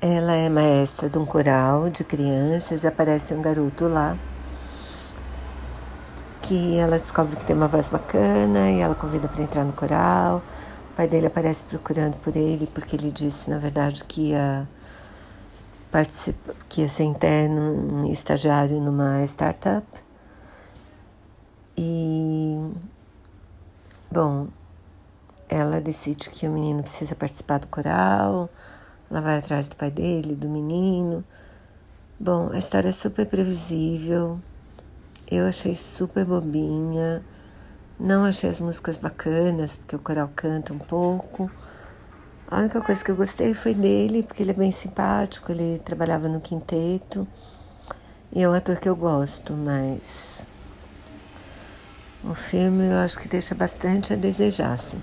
Ela é maestra de um coral de crianças aparece um garoto lá que ela descobre que tem uma voz bacana e ela convida para entrar no coral. O pai dele aparece procurando por ele porque ele disse, na verdade, que ia participar, que ia ser interno, um estagiário numa startup. E bom, ela decide que o menino precisa participar do coral ela vai atrás do pai dele, do menino. Bom, a história é super previsível. Eu achei super bobinha. Não achei as músicas bacanas, porque o coral canta um pouco. A única coisa que eu gostei foi dele, porque ele é bem simpático, ele trabalhava no quinteto. E é um ator que eu gosto, mas o filme eu acho que deixa bastante a desejar, assim.